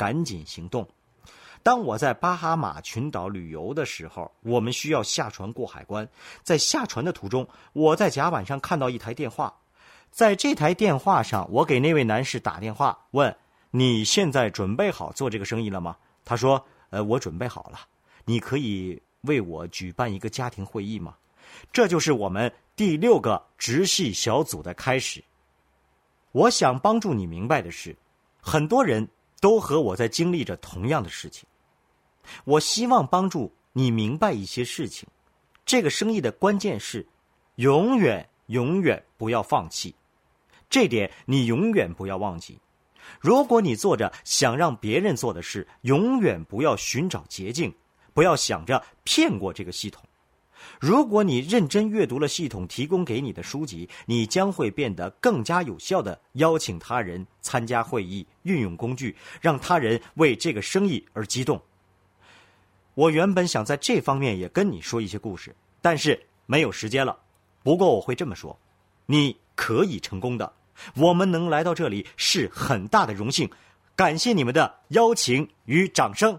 赶紧行动。当我在巴哈马群岛旅游的时候，我们需要下船过海关。在下船的途中，我在甲板上看到一台电话，在这台电话上，我给那位男士打电话，问：“你现在准备好做这个生意了吗？”他说：“呃，我准备好了。你可以为我举办一个家庭会议吗？”这就是我们第六个直系小组的开始。我想帮助你明白的是，很多人都和我在经历着同样的事情。我希望帮助你明白一些事情。这个生意的关键是，永远永远不要放弃。这点你永远不要忘记。如果你做着想让别人做的事，永远不要寻找捷径，不要想着骗过这个系统。如果你认真阅读了系统提供给你的书籍，你将会变得更加有效的邀请他人参加会议，运用工具，让他人为这个生意而激动。我原本想在这方面也跟你说一些故事，但是没有时间了。不过我会这么说：你可以成功的。我们能来到这里是很大的荣幸，感谢你们的邀请与掌声。